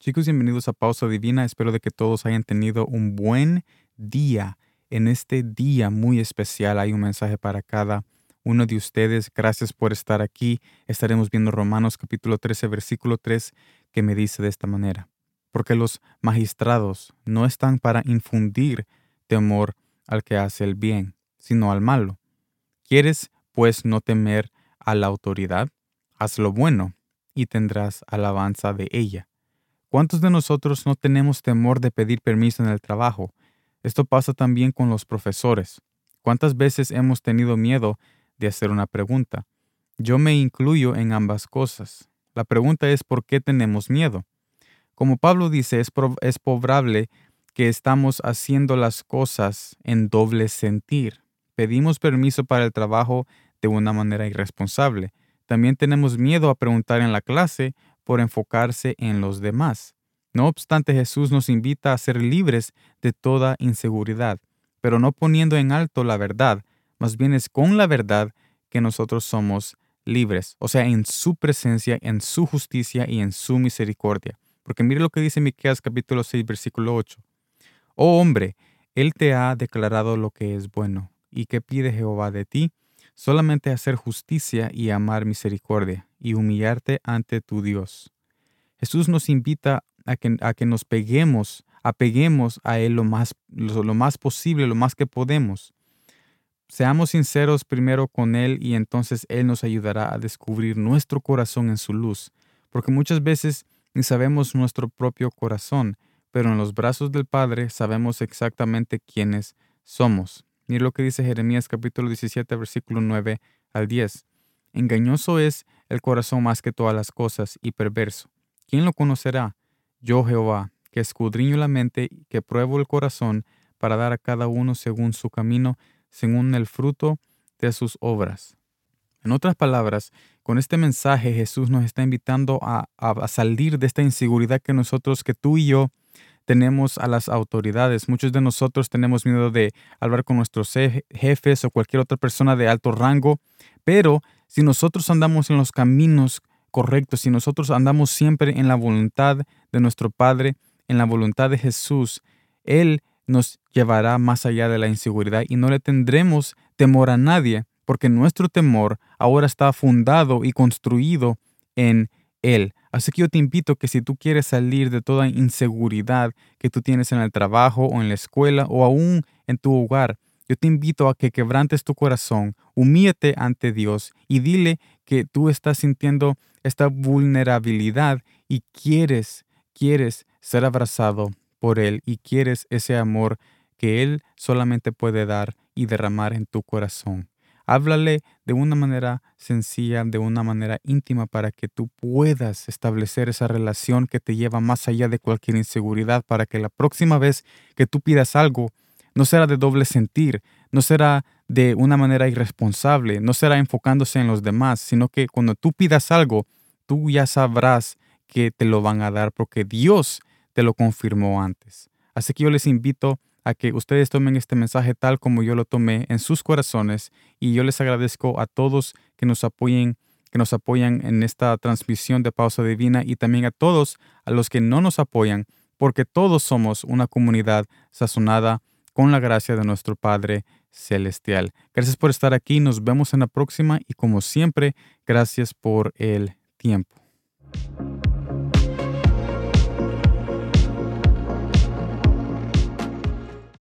Chicos, bienvenidos a Pausa Divina. Espero de que todos hayan tenido un buen día. En este día muy especial hay un mensaje para cada uno de ustedes. Gracias por estar aquí. Estaremos viendo Romanos capítulo 13, versículo 3, que me dice de esta manera. Porque los magistrados no están para infundir temor al que hace el bien, sino al malo. ¿Quieres, pues, no temer a la autoridad? Haz lo bueno y tendrás alabanza de ella ¿Cuántos de nosotros no tenemos temor de pedir permiso en el trabajo? Esto pasa también con los profesores. ¿Cuántas veces hemos tenido miedo de hacer una pregunta? Yo me incluyo en ambas cosas. La pregunta es ¿por qué tenemos miedo? Como Pablo dice, es, probable que estamos haciendo las cosas en doble sentir. Pedimos permiso para el trabajo de una manera irresponsable. También tenemos miedo a preguntar en la clase por enfocarse en los demás. No obstante, Jesús nos invita a ser libres de toda inseguridad, pero no poniendo en alto la verdad, más bien es con la verdad que nosotros somos libres, o sea, en su presencia, en su justicia y en su misericordia. Porque mire lo que dice Miqueas capítulo 6 versículo 8. Oh hombre, él te ha declarado lo que es bueno, y qué pide Jehová de ti, solamente hacer justicia y amar misericordia y humillarte ante tu Dios. Jesús nos invita a que, a que nos peguemos, apeguemos a Él lo más, lo, más posible, lo más que podemos. Seamos sinceros primero con Él y entonces Él nos ayudará a descubrir nuestro corazón en su luz, porque muchas veces ni sabemos nuestro propio corazón, pero en los brazos del Padre sabemos exactamente quiénes somos. Mira lo que dice Jeremías capítulo 17, versículo 9 al 10. Engañoso es el corazón más que todas las cosas y perverso. ¿Quién lo conocerá? Yo Jehová, que escudriño la mente y que pruebo el corazón para dar a cada uno según su camino, según el fruto de sus obras. En otras palabras, con este mensaje Jesús nos está invitando a, a salir de esta inseguridad que nosotros, que tú y yo tenemos a las autoridades. Muchos de nosotros tenemos miedo de hablar con nuestros jefes o cualquier otra persona de alto rango, pero si nosotros andamos en los caminos correctos, si nosotros andamos siempre en la voluntad de nuestro Padre, en la voluntad de Jesús, Él nos llevará más allá de la inseguridad y no le tendremos temor a nadie, porque nuestro temor ahora está fundado y construido en Él. Así que yo te invito que si tú quieres salir de toda inseguridad que tú tienes en el trabajo o en la escuela o aún en tu hogar, yo te invito a que quebrantes tu corazón, humíete ante Dios y dile que tú estás sintiendo esta vulnerabilidad y quieres, quieres ser abrazado por Él y quieres ese amor que Él solamente puede dar y derramar en tu corazón. Háblale de una manera sencilla, de una manera íntima para que tú puedas establecer esa relación que te lleva más allá de cualquier inseguridad, para que la próxima vez que tú pidas algo, no será de doble sentir, no será de una manera irresponsable, no será enfocándose en los demás, sino que cuando tú pidas algo, tú ya sabrás que te lo van a dar porque Dios te lo confirmó antes. Así que yo les invito a que ustedes tomen este mensaje tal como yo lo tomé en sus corazones y yo les agradezco a todos que nos apoyen que nos apoyan en esta transmisión de pausa divina y también a todos a los que no nos apoyan porque todos somos una comunidad sazonada con la gracia de nuestro Padre celestial. Gracias por estar aquí, nos vemos en la próxima y como siempre, gracias por el tiempo.